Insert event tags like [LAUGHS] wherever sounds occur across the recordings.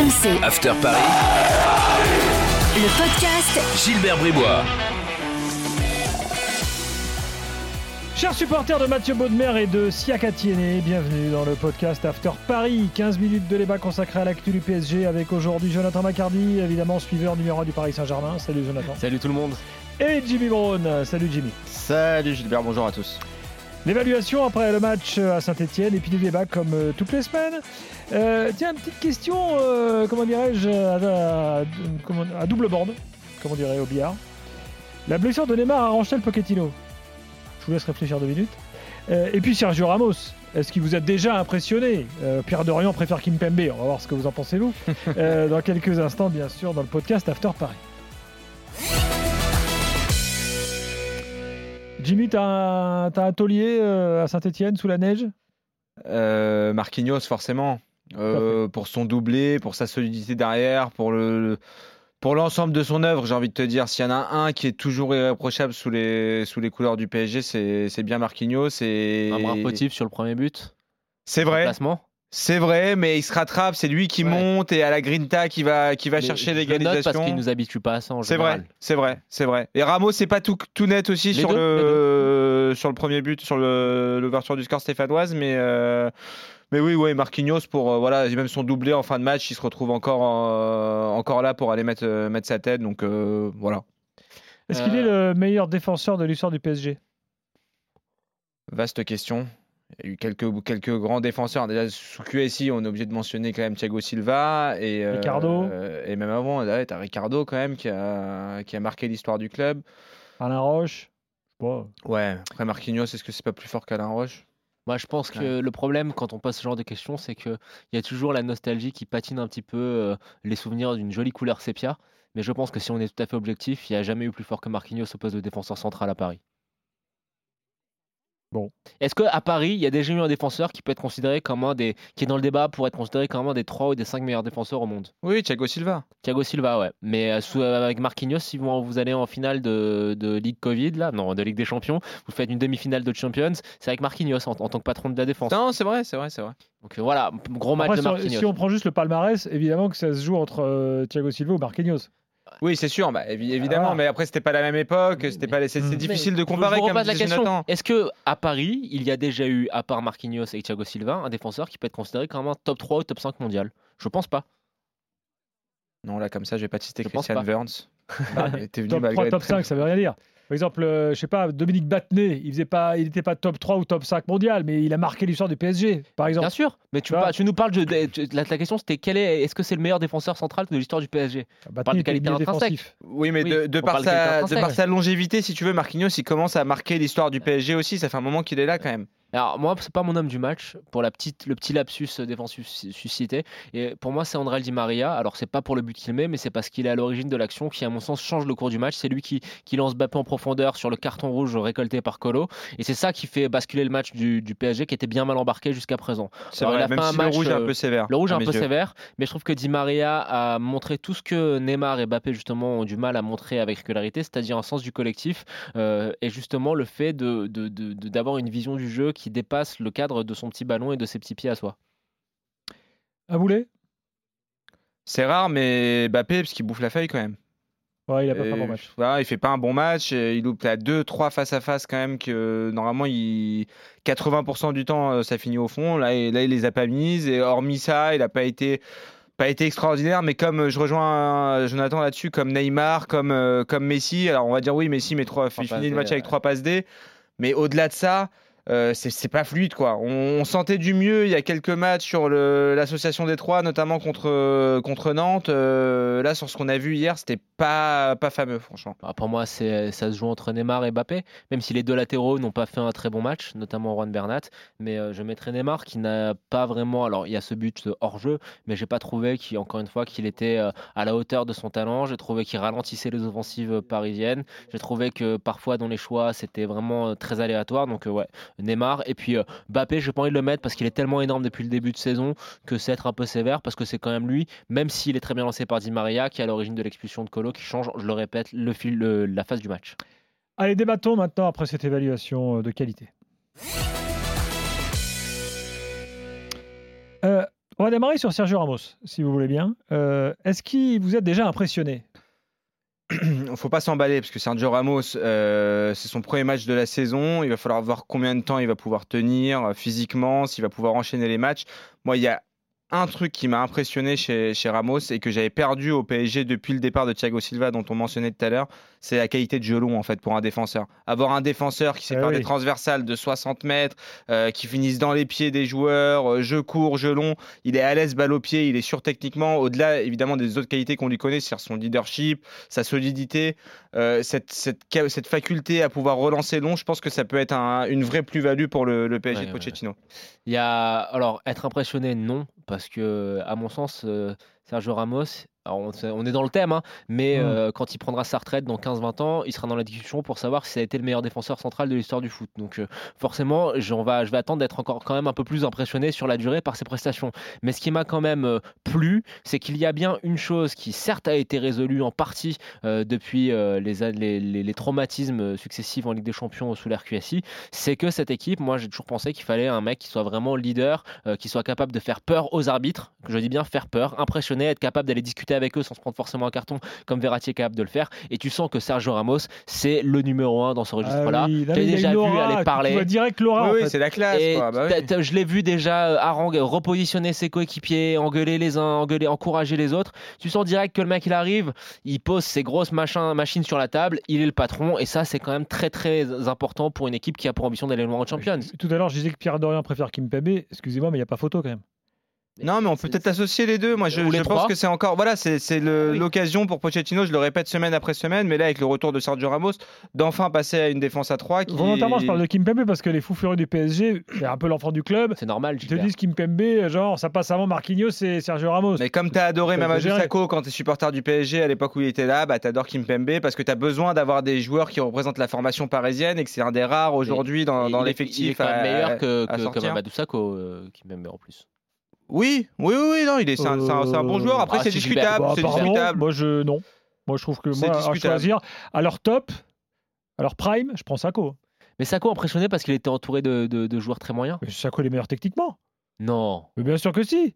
RMC, After Paris, le podcast Gilbert Bribois. Chers supporters de Mathieu Baudemer et de Siaka Tiene, bienvenue dans le podcast After Paris. 15 minutes de débat consacré à l'actu du PSG avec aujourd'hui Jonathan Macardy, évidemment suiveur numéro 1 du Paris Saint-Germain. Salut Jonathan. Salut tout le monde. Et Jimmy Brown. Salut Jimmy. Salut Gilbert, bonjour à tous. L'évaluation après le match à Saint-Etienne et puis des débats comme euh, toutes les semaines. Euh, tiens, petite question, euh, comment dirais-je, à, à- comment- à double bande, comme on dirait au billard. La blessure de Neymar arrange le Pochettino? Je vous laisse réfléchir deux minutes. Euh, et puis Sergio Ramos, est-ce qu'il vous a déjà impressionné? Euh, Pierre Dorian préfère Kim Pembe, on va voir ce que vous en pensez vous. [LAUGHS] Euh, dans quelques instants, bien sûr, dans le podcast After Paris. Jimmy, t'as un, taulier euh, à Saint-Etienne sous la neige? Euh, Marquinhos, forcément. Euh, pour son doublé, pour sa solidité derrière, pour le. Pour l'ensemble de son œuvre, j'ai envie de te dire, s'il y en a un qui est toujours irréprochable sous les, sous les couleurs du PSG, c'est bien Marquinhos. Et... Un bras fautif sur le premier but? C'est vrai, Placement. C'est vrai, mais il se rattrape, c'est lui qui Ouais. monte et à la grinta qui va, qui va Mais chercher l'égalisation. parce qu'il nous habitue pas à ça en C'est vrai, c'est vrai, c'est vrai. Et Ramos, c'est pas tout, tout net aussi Les sur, deux, le, sur le premier but, sur le- l'ouverture du score stéphanoise, mais, euh, mais oui, ouais, Marquinhos, pour, euh, voilà, même son doublé en fin de match, il se retrouve encore, euh, encore là pour aller mettre, euh, mettre sa tête, donc euh, voilà. Est-ce qu'il est le meilleur défenseur de l'histoire du PSG Vaste question. Il y a eu quelques, quelques grands défenseurs. Déjà, sous QSI, on est obligé de mentionner quand même Thiago Silva. Et, euh, Ricardo. euh, et même avant, tu as Ricardo quand même qui a, qui a marqué l'histoire du club. Alain Roche. Ouais, après Marquinhos, est-ce que c'est pas plus fort qu'Alain Roche? Moi, je pense que le problème quand on pose ce genre de questions, c'est qu'il y a toujours la nostalgie qui patine un petit peu euh, les souvenirs d'une jolie couleur sépia. Mais je pense que si on est tout à fait objectif, il n'y a jamais eu plus fort que Marquinhos au poste de défenseur central à Paris. Bon. Est-ce qu'à Paris, il y a déjà eu un défenseur qui peut être considéré comme un des. qui est dans le débat pour être considéré comme un des 3 ou des 5 meilleurs défenseurs au monde? Oui, Thiago Silva. Thiago Silva, ouais. Mais euh, sous- euh, avec Marquinhos, si vous, vous allez en finale de, de Ligue Covid, là, non, de Ligue des Champions, vous faites une demi-finale de Champions, c'est avec Marquinhos en, en tant que patron de la défense. Non, c'est vrai, c'est vrai, c'est vrai. Donc euh, voilà, gros match Après, de Marquinhos. si on prend juste le palmarès, évidemment que ça se joue entre euh, Thiago Silva ou Marquinhos. Oui, c'est sûr, bah, évi- évidemment, Ah. mais après, c'était pas la même époque, c'était pas, c'est Mais- difficile de Je comparer vous comme la question. Est-ce que à Paris, il y a déjà eu, à part Marquinhos et Thiago Silva, un défenseur qui peut être considéré comme un top 3 ou top 5 mondial? Je pense pas. Non, là, comme ça, je vais pas Je pense Christian [LAUGHS] était venu Top malgré 3, le top très- 5, ça veut rien dire. Par exemple, euh, je sais pas, Dominique Battenet, il faisait pas, il n'était pas top 3 ou top 5 mondial, mais il a marqué l'histoire du PSG, par exemple. Bien sûr, mais tu, par- nous parles de, de- la, la question c'était quel est, est-ce que c'est le meilleur défenseur central de l'histoire du PSG Battenet parle de qualité intrinsèque. Oui, mais Oui, de, par sa, de par sa longévité, si tu veux, Marquinhos, il commence à marquer l'histoire du PSG aussi. Ça fait un moment qu'il est là quand même. Alors moi, c'est pas mon homme du match pour la petite, le petit lapsus défensif su- suscité. Et pour moi, c'est André Di Maria. Alors c'est pas pour le but qu'il met, mais c'est parce qu'il est à l'origine de l'action qui, à mon sens, change le cours du match. C'est lui qui, qui lance Mbappé en profondeur sur le carton rouge récolté par Colo, et c'est ça qui fait basculer le match du, du PSG qui était bien mal embarqué jusqu'à présent. C'est vrai, même si match, le rouge est un euh, peu sévère. Le rouge est un peu yeux. sévère, mais je trouve que Di Maria a montré tout ce que Neymar et Mbappé justement ont du mal à montrer avec régularité, c'est-à-dire un sens du collectif euh, et justement le fait de, de- de- de- d'avoir une vision du jeu qui dépasse le cadre de son petit ballon et de ses petits pieds à soi. Un boulet? C'est rare, mais Mbappé, parce qu'il bouffe la feuille quand même. Ouais, il a pas fait un bon match. Voilà, il fait pas un bon match. Il loupe à 2-3 face à face quand même. que Normalement, il... 80% du temps, euh, ça finit au fond. Là, et, là il les a pas mises. Et hormis ça, il a pas été pas été extraordinaire, mais comme euh, je rejoins euh, Jonathan là-dessus, comme Neymar, comme, euh, comme Messi, alors on va dire oui, Messi met trois, il finit le match avec trois passes D, mais au-delà de ça, euh, c'est pas fluide quoi. On, sentait du mieux il y a quelques matchs sur l'association des trois, notamment contre, euh, contre Nantes. Euh, là, sur ce qu'on a vu hier, c'était pas, pas fameux, franchement. Bah, pour moi, ça se joue entre Neymar et Mbappé, même si les deux latéraux n'ont pas fait un très bon match, notamment Juan Bernat. Mais je mettrais Neymar qui n'a pas vraiment. Alors, il y a ce but hors jeu, mais j'ai pas trouvé qu'il, encore une fois, qu'il était à la hauteur de son talent. J'ai trouvé qu'il ralentissait les offensives parisiennes. J'ai trouvé que parfois, dans les choix, c'était vraiment très aléatoire. Donc, ouais, Neymar. Et puis, euh, Mbappé, j'ai pas envie de le mettre parce qu'il est tellement énorme depuis le début de saison que c'est être un peu sévère parce que c'est quand même lui, même s'il est très bien lancé par Di Maria, qui est à l'origine de l'expulsion de Colo, qui change, je le répète, la phase du match. Allez, débattons maintenant après cette évaluation euh, de qualité. Euh, On va démarrer sur Sergio Ramos, si vous voulez bien. Est-ce qu'il vous a déjà impressionné? Faut pas s'emballer parce que Sergio Ramos, euh, c'est son premier match de la saison. Il va falloir voir combien de temps il va pouvoir tenir euh, physiquement, s'il va pouvoir enchaîner les matchs. Moi, il y a un truc qui m'a impressionné chez, chez Ramos et que j'avais perdu au PSG depuis le départ de Thiago Silva, dont on mentionnait tout à l'heure, c'est la qualité de jeu long en fait pour un défenseur. Avoir un défenseur qui sait Ah faire oui. des transversales de 60 mètres, euh, qui finissent dans les pieds des joueurs, euh, jeu court, jeu long, il est à l'aise balle au pied, il est sûr techniquement. Au-delà évidemment des autres qualités qu'on lui connaît, c'est son leadership, sa solidité, euh, cette, cette, faculté à pouvoir relancer long, je pense que ça peut être un- une vraie plus-value pour le, le PSG Ouais, de ouais, Pochettino. Il y a alors être impressionné, non, parce que à mon sens, Sergio Ramos, alors on, est dans le thème, hein, mais Mm. euh, quand il prendra sa retraite dans 15-20 ans, il sera dans la discussion pour savoir si ça a été le meilleur défenseur central de l'histoire du foot. Donc euh, forcément, j'en va, je vais attendre d'être encore quand même un peu plus impressionné sur la durée par ses prestations. Mais ce qui m'a quand même euh, plu, c'est qu'il y a bien une chose qui certes a été résolue en partie depuis les, a- les, les- les traumatismes successifs en Ligue des Champions sous l'RQSI, c'est que cette équipe, moi j'ai toujours pensé qu'il fallait un mec qui soit vraiment leader, qui soit capable de faire peur aux arbitres, que je dis bien faire peur, impressionner, être capable d'aller discuter avec eux sans se prendre forcément un carton comme Verratti est capable de le faire. Et tu sens que Sergio Ramos, c'est le numéro un dans ce registre-là. Ah oui, là, déjà vu aller parler. Tu vois direct Laura. oui, en oui, fait. c'est la classe. Et quoi. Bah oui. je l'ai vu déjà euh, harangue, repositionner ses coéquipiers, engueuler les uns, engueuler, encourager les autres. Tu sens direct que le mec il arrive, il pose ses grosses machins, machines sur la table, il est le patron et ça c'est quand même très très important pour une équipe qui a pour ambition d'aller loin en Champions. Tout à l'heure, je disais que Pierre Dorian préfère Kim Pembe. Excusez-moi, mais il n'y a pas photo quand même. Non, mais on peut peut-être associer les deux. Moi, je, pense que c'est encore. Voilà, c'est Oui. l'occasion pour Pochettino, je le répète semaine après semaine, mais là, avec le retour de Sergio Ramos, d'enfin passer à une défense à 3 qui. Volontairement, je parle de Kim Pembe parce que les fous furieux du PSG, c'est un peu l'enfant du club. C'est normal. Ils te disent Kim Pembe, genre ça passe avant Marquinhos et Sergio Ramos. Mais comme t'as adoré Mamadou. Sakho quand t'es supporter du PSG à l'époque où il était là, bah t'adores Kim Pembe parce que t'as besoin d'avoir des joueurs qui représentent la formation parisienne et que c'est un des rares aujourd'hui dans, dans il est- Il est l'effectif. quand même meilleur que, à que, que. Mamadou Sakho, euh, en plus. Oui, oui, oui, non, il est, c'est un, c'est un- c'est un bon joueur. Après, ah, c'est discutable. Bah, c'est pardon, discutable. moi je non. Moi je trouve que C'est moi à discutable. choisir leur top, leur prime, je prends Sako. Mais Sakho impressionné parce qu'il était entouré de, de- de joueurs très moyens. Mais Sako il est meilleur techniquement. Non, Mais bien sûr que si.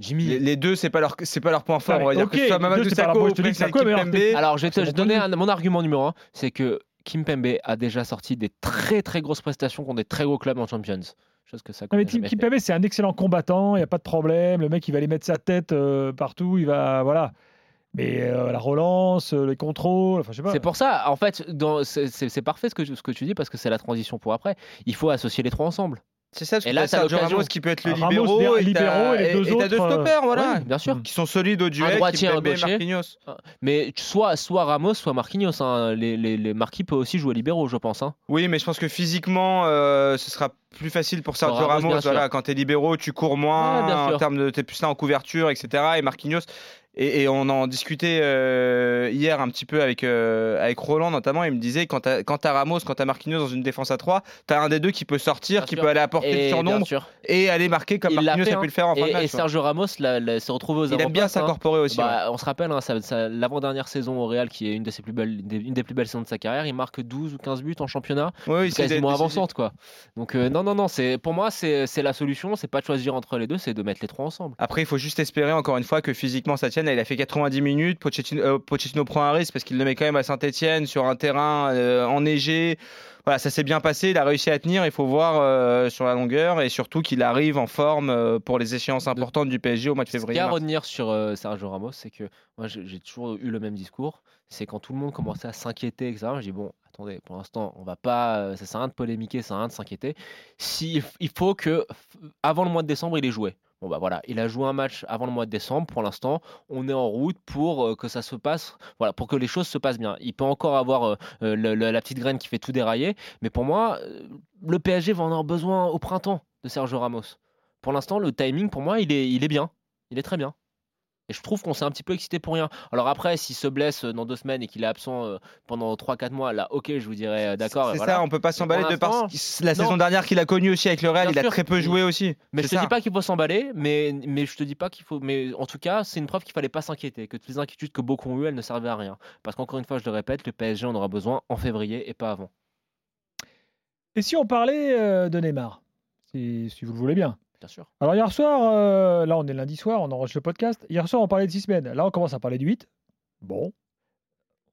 Jimmy. Les, les deux, c'est pas leur, c'est pas leur point fort. Ouais, on va dire ok, que ce soit les Mamadou deux, c'est pas leur- Sakho moi, ou je te dis que Kim Sakho est meilleur. Alors, je vais te C'est je mon donner un- mon argument numéro un, c'est que Kim Pembe a déjà sorti des très très grosses prestations contre des très gros clubs en Champions. Chose que ça Non, mais c'est un excellent combattant, il y a pas de problème. Le mec il va aller mettre sa tête euh, partout, il va voilà. Mais euh, la relance, euh, les contrôles, enfin je sais pas. C'est pour ça, en fait, c'est- parfait ce que, tu- ce que tu dis parce que c'est la transition pour après. Il faut associer les trois ensemble. C'est ça, parce Et que là, t'as Sergio. Ramos qui peut être le Ramos, libéraux, der- et libéraux, et les deux et t'as deux autres, euh, stoppers, voilà. Oui, bien sûr. Qui sont solides au duel, un gaucher. Marquinhos. Mais soit, soit Ramos, soit Marquinhos. hein. Les, les, les Marquis peut aussi jouer libéraux, je pense. hein. Oui, mais je pense que physiquement, euh, ce sera plus facile pour Sergio Ramos, Ramos. voilà, quand t'es libéraux, tu cours moins Ouais, en termes de t'es plus là en couverture, etc. Et Marquinhos. Et, et on en discutait euh, hier un petit peu avec, euh, avec Roland notamment. Il me disait quand t'as quand t'as Ramos, quand t'as Marquinhos dans une défense à 3, t'as un des deux qui peut sortir, Bien qui sûr. peut aller apporter Et le surnombre et aller marquer comme Il Marquinhos fait, a pu hein. le faire en fin de Et, match. et. Sergio Ramos l'a- l'a- s'est retrouvé aux Il aime bien hein. s'incorporer aussi. ouais. Bah, On se rappelle, hein, ça- ça- l'avant-dernière saison au Real, qui est une, de ses plus belles, des- une des plus belles saisons de sa carrière, il marque 12 ou 15 buts en championnat, Oui, oui, c'est quasiment avançante. quoi. Donc, euh, non, non, non, c'est, pour moi, c'est, c'est la solution, c'est pas de choisir entre les deux, c'est de mettre les trois ensemble. Après, il faut juste espérer encore une fois que physiquement ça tienne. Il a fait 90 minutes. Pochettino, euh, Pochettino prend un risque parce qu'il le met quand même à Saint-Etienne sur un terrain euh, enneigé. Voilà, ça s'est bien passé. Il a réussi à tenir. Il faut voir euh, sur la longueur et surtout qu'il arrive en forme pour les échéances importantes du PSG au mois de Ce qu'il y février. a à retenir sur Sergio Ramos, c'est que moi, j'ai toujours eu le même discours. C'est quand tout le monde commençait à s'inquiéter, etc. Je dis bon, attendez, pour l'instant, on va pas, ça sert à rien de polémiquer, ça sert à rien de s'inquiéter. Si, il faut que avant le mois de décembre, il ait joué. Bon bah voilà, il a joué un match avant le mois de décembre. Pour l'instant, on est en route pour euh, que ça se passe, voilà, pour que les choses se passent bien. Il peut encore avoir euh, euh, la petite graine qui fait tout dérailler, mais pour moi, le PSG va en avoir besoin au printemps de Sergio Ramos. Pour l'instant, le timing, pour moi, il est, il est bien. Il est très bien. Et je trouve qu'on s'est un petit peu excité pour rien. Alors après, s'il se blesse euh, dans deux semaines et qu'il est absent euh, pendant 3-4 mois, là, ok, je vous dirais euh, d'accord. C'est voilà. ça, on peut pas s'emballer de par la non. saison dernière qu'il a connue aussi avec le Real. Bien il a sûr. très peu joué aussi. Mais je te ça. dis pas qu'il faut s'emballer, mais, mais je te dis pas qu'il faut. Mais en tout cas, c'est une preuve qu'il fallait pas s'inquiéter, que toutes les inquiétudes que beaucoup ont eues, elles ne servaient à rien. Parce qu'encore une fois, je le répète, le PSG en aura besoin en février et pas avant. Et si on parlait de Neymar, si, si vous le voulez bien? Bien sûr. Alors hier soir, euh, là on est lundi soir, on enregistre le podcast. Hier soir on parlait de 6 semaines. Là on commence à parler du 8. Bon.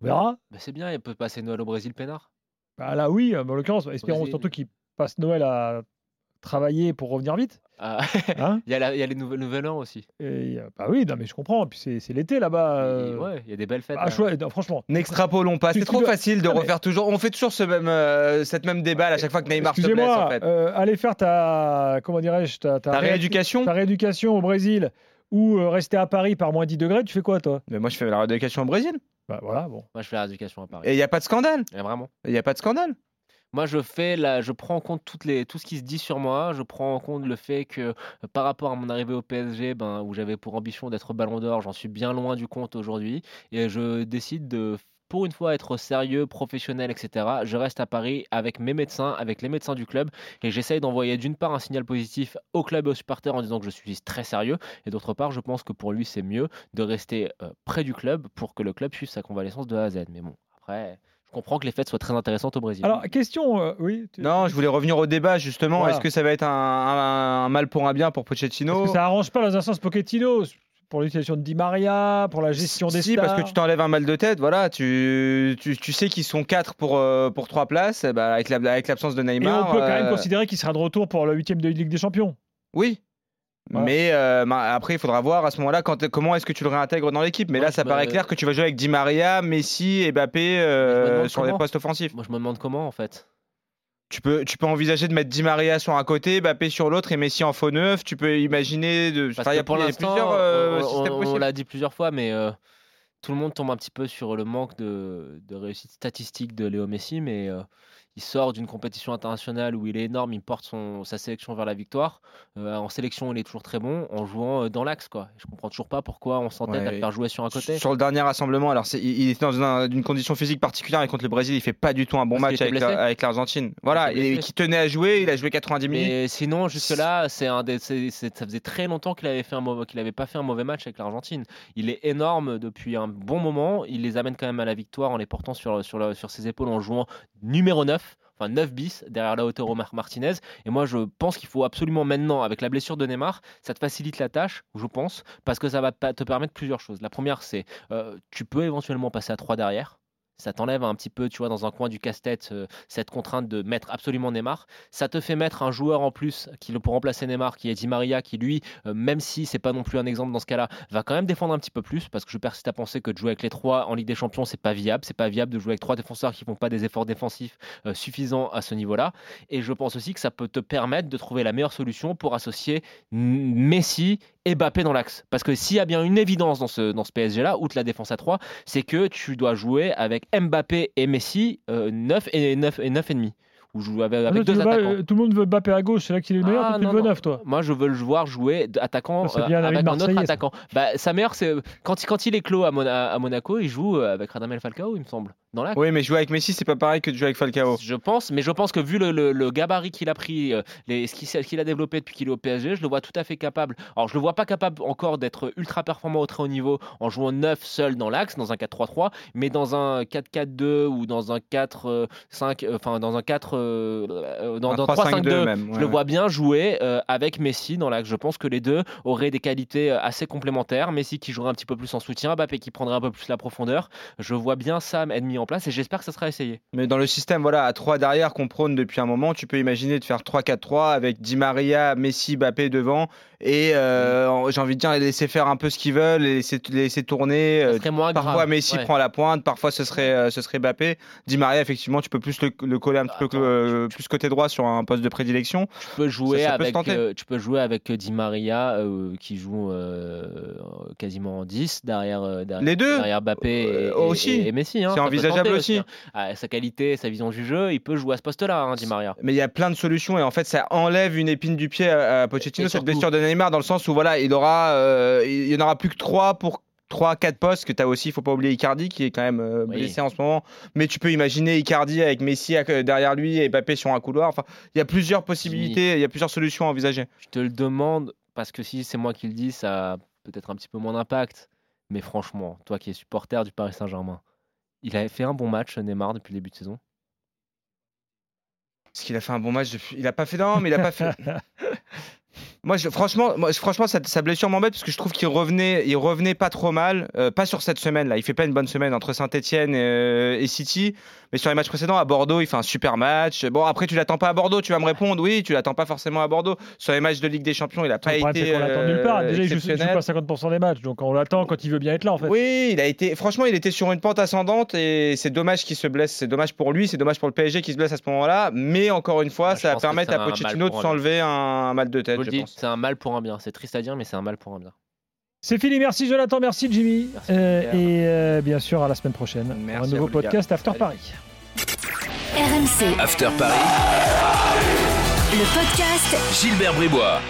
On verra. Bah, c'est bien, il peut passer Noël au Brésil, Pénard. Bah, là oui, mais en l'occurrence, espérons Brésil. surtout qu'il passe Noël à travailler pour revenir vite. Ah, Hein [LAUGHS] Il y, a la- il y a les nouvelles Nouvel An aussi. Et, euh, bah oui, non, mais je comprends. Puis c'est- c'est l'été là-bas. Euh, ouais, il y a des belles fêtes. ah, là. chouette, non, franchement. N'extrapolons pas, Tu- c'est tu trop dois- facile de mais- refaire toujours. On fait toujours ce même, euh, cette même débat à chaque fois que Neymar se blesse Excusez-moi, en fait. euh, aller faire ta, comment dirais-je, ta, ta Ta réédu- rééducation ta rééducation au Brésil ou euh, rester à Paris par moins 10 degrés, tu fais quoi toi? Mais moi je fais la rééducation au Brésil. Bah voilà, bon. Moi, je fais la rééducation à Paris. Et il n'y a pas de scandale. Et vraiment. Il n'y a pas de scandale. Moi, je fais la, je prends en compte tout ce qui se dit sur moi. Je prends en compte le fait que euh, par rapport à mon arrivée au PSG, ben, où j'avais pour ambition d'être Ballon d'Or, j'en suis bien loin du compte aujourd'hui. Et je décide de, pour une fois, être sérieux, professionnel, etc. Je reste à Paris avec mes médecins, avec les médecins du club, et j'essaye d'envoyer d'une part un signal positif au club et aux supporters en disant que je suis très sérieux, et d'autre part, je pense que pour lui, c'est mieux de rester euh, près du club pour que le club suive sa convalescence de A à Z. Mais bon, après. Je comprends que les fêtes soient très intéressantes au Brésil. Alors, question, euh, oui. tu- Non, je voulais revenir au débat justement. Voilà. Est-ce que ça va être un, un- un mal pour un bien pour Pochettino que ça arrange pas dans un sens Pochettino pour l'utilisation de Di Maria, pour la gestion des Si, stars. parce que tu t'enlèves un mal de tête, voilà, tu, tu, tu sais qu'ils sont quatre pour, euh, pour trois places, ben, avec la- avec l'absence de Et Neymar. on peut quand même euh, considérer qu'il sera de retour pour le huitième de Ligue des Champions. Oui. Voilà. Mais euh, après, il faudra voir à ce moment-là quand, comment est-ce que tu le réintègres dans l'équipe. Mais Moi, là, ça paraît clair que tu vas jouer avec Di Maria, Messi et Mbappé euh, sur les postes offensifs. Moi, je me demande comment en fait. Tu peux, tu peux envisager de mettre Di Maria sur un côté, Mbappé sur l'autre et Messi en faux neuf. Tu peux imaginer de. Parce enfin, y a pour l'instant, plusieurs euh, on- l'a dit plusieurs fois, mais euh, tout le monde tombe un petit peu sur le manque de, de réussite statistique de Léo Messi, mais il sort d'une compétition internationale où il est énorme, il porte son, sa sélection vers la victoire. Euh, en sélection, il est toujours très bon, en jouant euh, dans l'axe. quoi. Je comprends toujours pas pourquoi on s'entête à le faire jouer sur un côté. Sur le dernier rassemblement, alors il, était dans un- une condition physique particulière et contre le Brésil, il fait pas du tout un bon Parce match avec, la- l'Argentine. Voilà, et qui tenait à jouer, il a joué 90 minutes. Mais sinon, jusque-là, c'est un des, c'est- c'est- ça faisait très longtemps qu'il avait fait un mauvais, qu'il avait pas fait un mauvais match avec l'Argentine. Il est énorme depuis un bon moment. Il les amène quand même à la victoire en les portant sur, sur, sur ses épaules en jouant numéro 9. Enfin 9 bis derrière Lautaro Mar- Martinez. Et moi je pense qu'il faut absolument maintenant, avec la blessure de Neymar, ça te facilite la tâche, je pense, parce que ça va te permettre plusieurs choses. La première, c'est euh, tu peux éventuellement passer à 3 derrière. Ça t'enlève un petit peu, tu vois, dans un coin du casse-tête, euh, cette contrainte de mettre absolument Neymar. Ça te fait mettre un joueur en plus qui pour remplacer Neymar, qui est Di Maria, qui lui, euh, même si c'est pas non plus un exemple dans ce cas-là, va quand même défendre un petit peu plus, parce que je persiste à penser que de jouer avec les trois en Ligue des Champions, c'est pas viable. C'est pas viable de jouer avec trois défenseurs qui font pas des efforts défensifs euh, suffisants à ce niveau-là. Et je pense aussi que ça peut te permettre de trouver la meilleure solution pour associer Messi Mbappé dans l'axe. Parce que s'il y a bien une évidence dans ce, dans ce PSG-là, outre la défense à 3, c'est que tu dois jouer avec Mbappé et Messi euh, 9 et 9 et 9 et demi. Jouer avec, Ah, deux attaquants. euh, tout le monde veut Mbappé à gauche, c'est là qu'il est le meilleur, Ah, tu non, le veux non. neuf, toi. Moi, je veux le voir jouer attaquant c'est euh, avec un autre attaquant. Bah, sa meilleure, c'est quand, il- quand il est clos à, Mona- à Monaco, il joue euh, avec Radamel Falcao, il me semble, dans l'axe. Oui, mais jouer avec Messi, c'est pas pareil que de jouer avec Falcao. Je pense, mais je pense que vu le, le- le gabarit qu'il a pris, euh, les, ce qu'il a développé depuis qu'il est au PSG, je le vois tout à fait capable. Alors, je le vois pas capable encore d'être ultra performant au très haut niveau en jouant 9 seul dans l'axe, dans un 4-3-3, mais dans un 4-4-2 ou dans un 4-5, euh, enfin dans un 4, euh, dans, dans 3-5-2 3-5-2. même. Je ouais, le ouais. vois bien jouer euh, avec Messi dans l'axe. Je pense que les deux auraient des qualités euh, assez complémentaires. Messi qui jouerait un petit peu plus en soutien, Mbappé qui prendrait un peu plus la profondeur. Je vois bien ça être mis en place et j'espère que ça sera essayé. Mais dans le système voilà, à 3 derrière qu'on prône depuis un moment, tu peux imaginer de faire 3-4-3 avec Di Maria, Messi, Mbappé devant et euh, j'ai envie de dire laisser faire un peu ce qu'ils veulent, laisser, les laisser tourner. Moins Parfois grave. Messi Ouais. prend la pointe, parfois ce serait, ce serait Mbappé. Di Maria, effectivement, tu peux plus le, le coller un petit peu Attends, euh, plus côté droit sur un poste de prédilection. Tu peux jouer Ça- ça avec, euh, tu peux jouer avec Di Maria euh, qui joue euh, quasiment en 10 derrière, euh, derrière, Les deux derrière Mbappé et, Euh, aussi. et- et Messi. hein. C'est envisageable aussi. hein. Ah, sa qualité, sa vision du jeu, il peut jouer à ce poste-là, hein, Di Maria. Mais il y a plein de solutions et en fait ça enlève une épine du pied à, à Pochettino Et cette surtout- blessure de Neymar dans le sens où voilà il aura euh, il y en aura plus que 3 pour 3 4 postes que tu as aussi il faut pas oublier Icardi qui est quand même euh, Oui. blessé en ce moment mais tu peux imaginer Icardi avec Messi derrière lui et Mbappé sur un couloir enfin il y a plusieurs possibilités il y a plusieurs solutions à envisager Je te le demande parce que si c'est moi qui le dis, ça a peut-être un petit peu moins d'impact. Mais franchement, toi qui es supporter du Paris Saint-Germain, il avait fait un bon match, Neymar, depuis le début de saison. Est-ce qu'il a fait un bon match depuis- il a pas fait non mais il a pas fait [LAUGHS] Moi, je- franchement, moi, franchement, sa, sa blessure m'embête parce que je trouve qu'il revenait, il revenait pas trop mal. Euh, pas sur cette semaine là. Il fait pas une bonne semaine entre Saint-Etienne et, et City, mais sur les matchs précédents à Bordeaux, il fait un super match. Bon, après, tu l'attends pas à Bordeaux. Tu vas me répondre, oui, tu l'attends pas forcément à Bordeaux. Sur les matchs de Ligue des Champions, il a pas été. qu'on l'attend nulle euh, part. Déjà, il joue, il joue exceptionnel. pas 50% des matchs, donc on l'attend quand il veut bien être là, en fait. Oui, il a été. Franchement, il était sur une pente ascendante et c'est dommage qu'il se blesse. C'est dommage pour lui, c'est dommage pour le PSG qui se blesse à ce moment-là. Mais encore une fois, Ah, je ça va permettre à Pochettino de s'enlever un, un mal de tête, Je pense. C'est un mal pour un bien. C'est triste à dire, mais c'est un mal pour un bien. C'est fini. Merci Jonathan, merci Jimmy. Merci, Euh, et euh, bien sûr, à la semaine prochaine pour Merci un à nouveau podcast After. Paris. RMC, After Paris, le podcast Gilbert Bribois.